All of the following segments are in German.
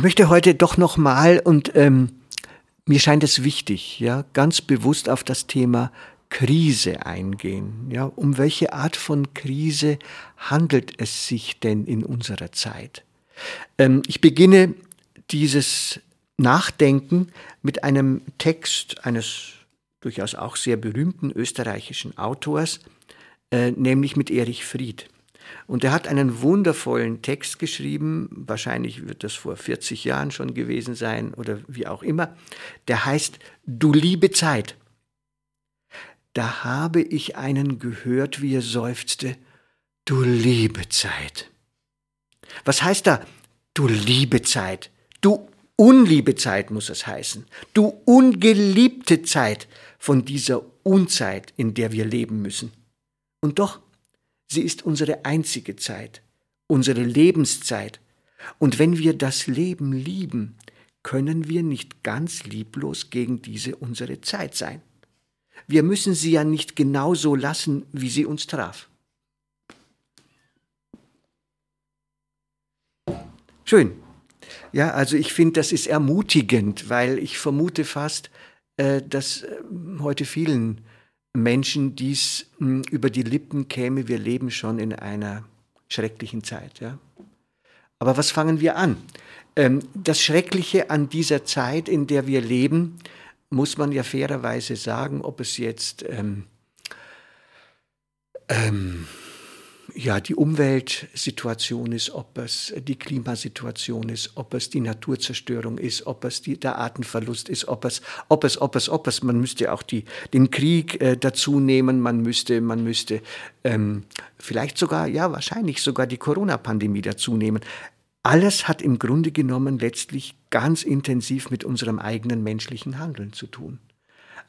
Ich möchte heute doch noch mal und ähm, mir scheint es wichtig, ja, ganz bewusst auf das Thema Krise eingehen. Ja, um welche Art von Krise handelt es sich denn in unserer Zeit? Ähm, ich beginne dieses Nachdenken mit einem Text eines durchaus auch sehr berühmten österreichischen Autors, äh, nämlich mit Erich Fried. Und er hat einen wundervollen Text geschrieben, wahrscheinlich wird das vor 40 Jahren schon gewesen sein oder wie auch immer, der heißt Du liebe Zeit. Da habe ich einen gehört, wie er seufzte, Du liebe Zeit. Was heißt da, du liebe Zeit? Du unliebe Zeit muss es heißen. Du ungeliebte Zeit von dieser Unzeit, in der wir leben müssen. Und doch, Sie ist unsere einzige Zeit, unsere Lebenszeit. Und wenn wir das Leben lieben, können wir nicht ganz lieblos gegen diese unsere Zeit sein. Wir müssen sie ja nicht genau so lassen, wie sie uns traf. Schön. Ja, also ich finde, das ist ermutigend, weil ich vermute fast, äh, dass äh, heute vielen Menschen dies hm, über die Lippen käme, wir leben schon in einer schrecklichen Zeit. Ja? Aber was fangen wir an? Ähm, das Schreckliche an dieser Zeit, in der wir leben, muss man ja fairerweise sagen, ob es jetzt ähm, ähm, ja, die Umweltsituation ist, ob es die Klimasituation ist, ob es die Naturzerstörung ist, ob es die, der Artenverlust ist, ob es, ob es, ob es, ob es, man müsste auch die, den Krieg äh, dazu nehmen, man müsste, man müsste ähm, vielleicht sogar, ja, wahrscheinlich sogar die Corona-Pandemie dazu nehmen. Alles hat im Grunde genommen letztlich ganz intensiv mit unserem eigenen menschlichen Handeln zu tun.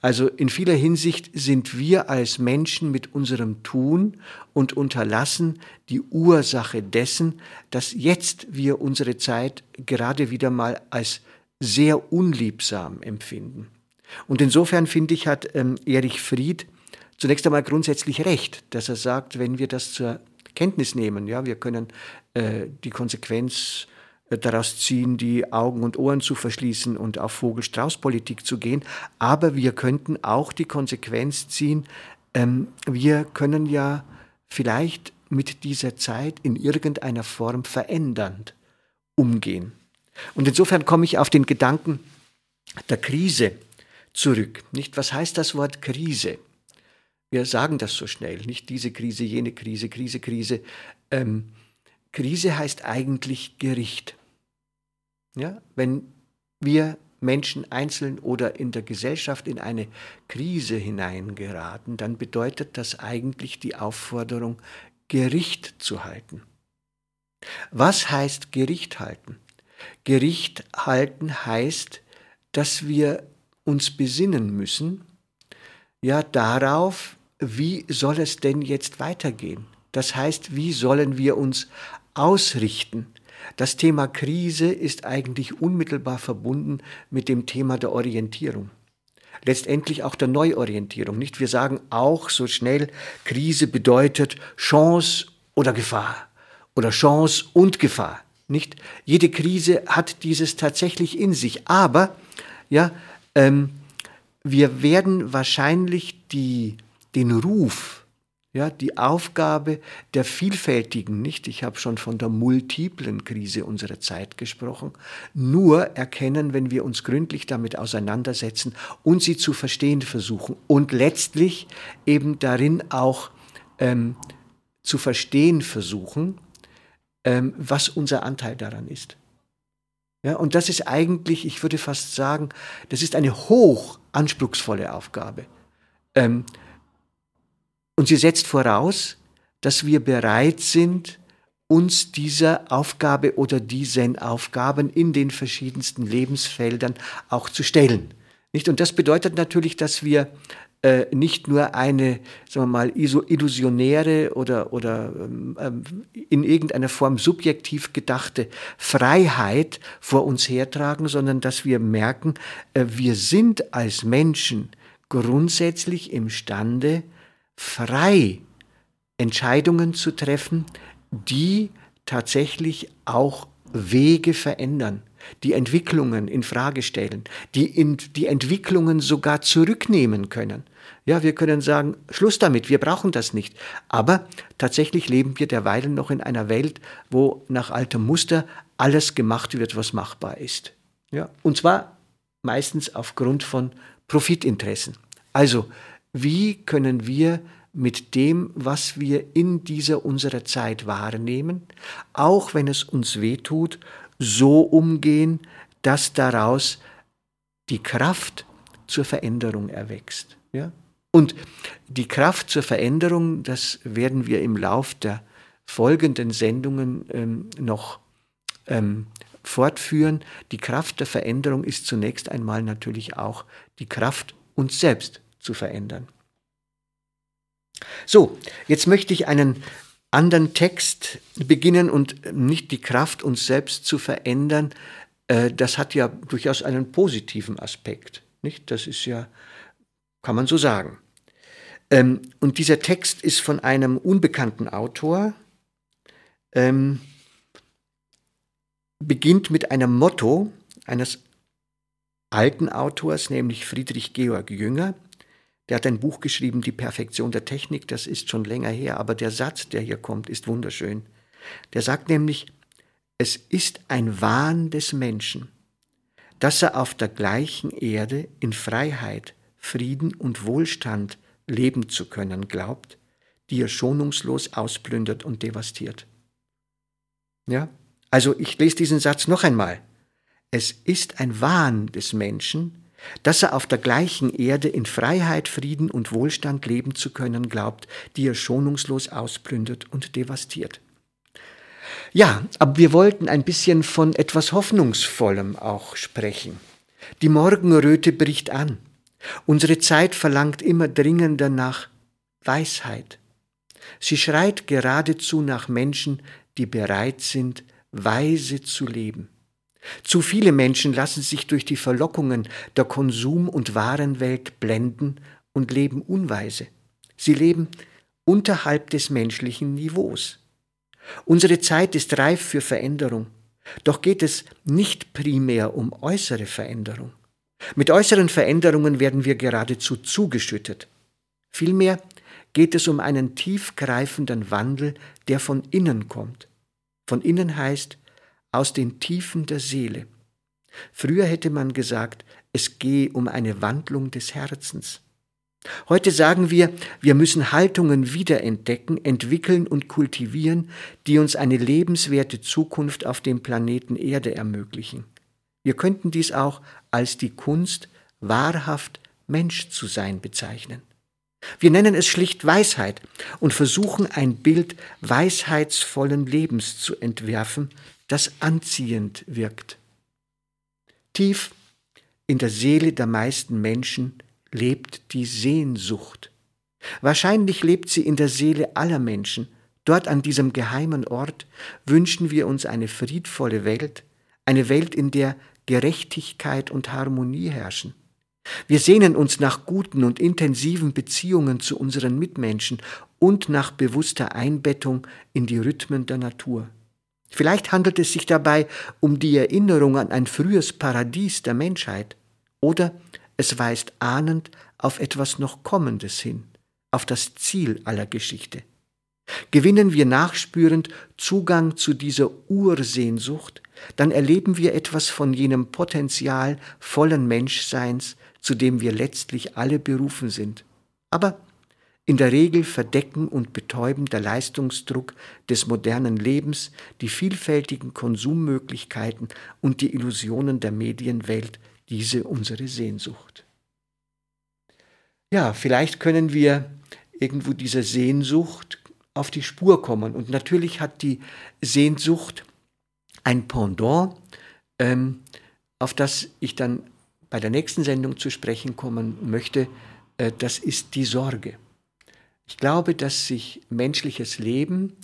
Also in vieler Hinsicht sind wir als Menschen mit unserem Tun und Unterlassen die Ursache dessen, dass jetzt wir unsere Zeit gerade wieder mal als sehr unliebsam empfinden. Und insofern finde ich, hat ähm, Erich Fried zunächst einmal grundsätzlich recht, dass er sagt, wenn wir das zur Kenntnis nehmen, ja, wir können äh, die Konsequenz daraus ziehen, die Augen und Ohren zu verschließen und auf Vogel-Strauß-Politik zu gehen. Aber wir könnten auch die Konsequenz ziehen, ähm, wir können ja vielleicht mit dieser Zeit in irgendeiner Form verändernd umgehen. Und insofern komme ich auf den Gedanken der Krise zurück. Nicht, was heißt das Wort Krise? Wir sagen das so schnell, nicht diese Krise, jene Krise, Krise, Krise. Ähm, Krise heißt eigentlich Gericht. Ja, wenn wir Menschen einzeln oder in der Gesellschaft in eine Krise hineingeraten, dann bedeutet das eigentlich die Aufforderung, Gericht zu halten. Was heißt Gericht halten? Gericht halten heißt, dass wir uns besinnen müssen, ja, darauf, wie soll es denn jetzt weitergehen? Das heißt, wie sollen wir uns ausrichten? Das Thema Krise ist eigentlich unmittelbar verbunden mit dem Thema der Orientierung. Letztendlich auch der Neuorientierung, nicht? Wir sagen auch so schnell, Krise bedeutet Chance oder Gefahr oder Chance und Gefahr, nicht? Jede Krise hat dieses tatsächlich in sich, aber ja, ähm, wir werden wahrscheinlich die, den Ruf ja, die Aufgabe der vielfältigen, nicht, ich habe schon von der multiplen Krise unserer Zeit gesprochen, nur erkennen, wenn wir uns gründlich damit auseinandersetzen und sie zu verstehen versuchen und letztlich eben darin auch ähm, zu verstehen versuchen, ähm, was unser Anteil daran ist. Ja, und das ist eigentlich, ich würde fast sagen, das ist eine hoch anspruchsvolle Aufgabe. Ähm, und sie setzt voraus, dass wir bereit sind, uns dieser Aufgabe oder diesen Aufgaben in den verschiedensten Lebensfeldern auch zu stellen. Nicht? Und das bedeutet natürlich, dass wir äh, nicht nur eine, sagen wir mal, illusionäre oder, oder ähm, ähm, in irgendeiner Form subjektiv gedachte Freiheit vor uns hertragen, sondern dass wir merken, äh, wir sind als Menschen grundsätzlich imstande, frei Entscheidungen zu treffen, die tatsächlich auch Wege verändern, die Entwicklungen in Frage stellen, die in, die Entwicklungen sogar zurücknehmen können. Ja, wir können sagen, Schluss damit, wir brauchen das nicht. Aber tatsächlich leben wir derweilen noch in einer Welt, wo nach altem Muster alles gemacht wird, was machbar ist. Ja, und zwar meistens aufgrund von Profitinteressen. Also, wie können wir mit dem, was wir in dieser unserer Zeit wahrnehmen, auch wenn es uns wehtut, so umgehen, dass daraus die Kraft zur Veränderung erwächst. Ja? Und die Kraft zur Veränderung, das werden wir im Lauf der folgenden Sendungen ähm, noch ähm, fortführen. Die Kraft der Veränderung ist zunächst einmal natürlich auch die Kraft, uns selbst zu verändern. So, jetzt möchte ich einen anderen Text beginnen und nicht die Kraft, uns selbst zu verändern. Äh, das hat ja durchaus einen positiven Aspekt. Nicht? Das ist ja, kann man so sagen. Ähm, und dieser Text ist von einem unbekannten Autor, ähm, beginnt mit einem Motto eines alten Autors, nämlich Friedrich Georg Jünger. Der hat ein Buch geschrieben, Die Perfektion der Technik, das ist schon länger her, aber der Satz, der hier kommt, ist wunderschön. Der sagt nämlich, es ist ein Wahn des Menschen, dass er auf der gleichen Erde in Freiheit, Frieden und Wohlstand leben zu können glaubt, die er schonungslos ausplündert und devastiert. Ja? Also ich lese diesen Satz noch einmal. Es ist ein Wahn des Menschen, dass er auf der gleichen Erde in Freiheit, Frieden und Wohlstand leben zu können glaubt, die er schonungslos ausplündert und devastiert. Ja, aber wir wollten ein bisschen von etwas Hoffnungsvollem auch sprechen. Die Morgenröte bricht an. Unsere Zeit verlangt immer dringender nach Weisheit. Sie schreit geradezu nach Menschen, die bereit sind, weise zu leben. Zu viele Menschen lassen sich durch die Verlockungen der Konsum- und Warenwelt blenden und leben unweise. Sie leben unterhalb des menschlichen Niveaus. Unsere Zeit ist reif für Veränderung. Doch geht es nicht primär um äußere Veränderung. Mit äußeren Veränderungen werden wir geradezu zugeschüttet. Vielmehr geht es um einen tiefgreifenden Wandel, der von innen kommt. Von innen heißt, aus den Tiefen der Seele. Früher hätte man gesagt, es gehe um eine Wandlung des Herzens. Heute sagen wir, wir müssen Haltungen wiederentdecken, entwickeln und kultivieren, die uns eine lebenswerte Zukunft auf dem Planeten Erde ermöglichen. Wir könnten dies auch als die Kunst, wahrhaft Mensch zu sein bezeichnen. Wir nennen es schlicht Weisheit und versuchen ein Bild weisheitsvollen Lebens zu entwerfen, das anziehend wirkt. Tief in der Seele der meisten Menschen lebt die Sehnsucht. Wahrscheinlich lebt sie in der Seele aller Menschen. Dort an diesem geheimen Ort wünschen wir uns eine friedvolle Welt, eine Welt, in der Gerechtigkeit und Harmonie herrschen. Wir sehnen uns nach guten und intensiven Beziehungen zu unseren Mitmenschen und nach bewusster Einbettung in die Rhythmen der Natur. Vielleicht handelt es sich dabei um die Erinnerung an ein frühes Paradies der Menschheit oder es weist ahnend auf etwas noch Kommendes hin, auf das Ziel aller Geschichte. Gewinnen wir nachspürend Zugang zu dieser Ursehnsucht, dann erleben wir etwas von jenem Potenzial vollen Menschseins, zu dem wir letztlich alle berufen sind. Aber in der Regel verdecken und betäuben der Leistungsdruck des modernen Lebens, die vielfältigen Konsummöglichkeiten und die Illusionen der Medienwelt diese unsere Sehnsucht. Ja, vielleicht können wir irgendwo dieser Sehnsucht auf die Spur kommen. Und natürlich hat die Sehnsucht ein Pendant, ähm, auf das ich dann bei der nächsten Sendung zu sprechen kommen möchte. Äh, das ist die Sorge. Ich glaube, dass sich menschliches Leben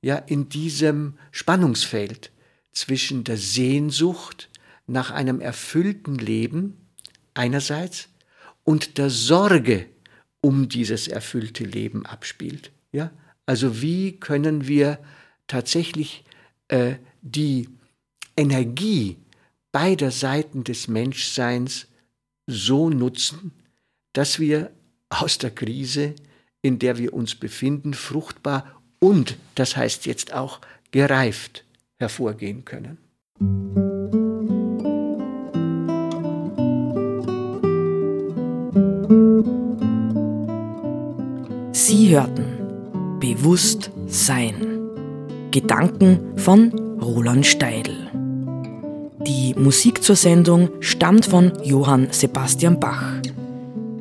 ja in diesem Spannungsfeld zwischen der Sehnsucht nach einem erfüllten Leben einerseits und der Sorge um dieses erfüllte Leben abspielt. Ja? Also wie können wir tatsächlich äh, die Energie beider Seiten des Menschseins so nutzen, dass wir aus der Krise, in der wir uns befinden, fruchtbar und, das heißt jetzt auch, gereift hervorgehen können. Sie hörten Bewusst Sein. Gedanken von Roland Steidl. Die Musik zur Sendung stammt von Johann Sebastian Bach.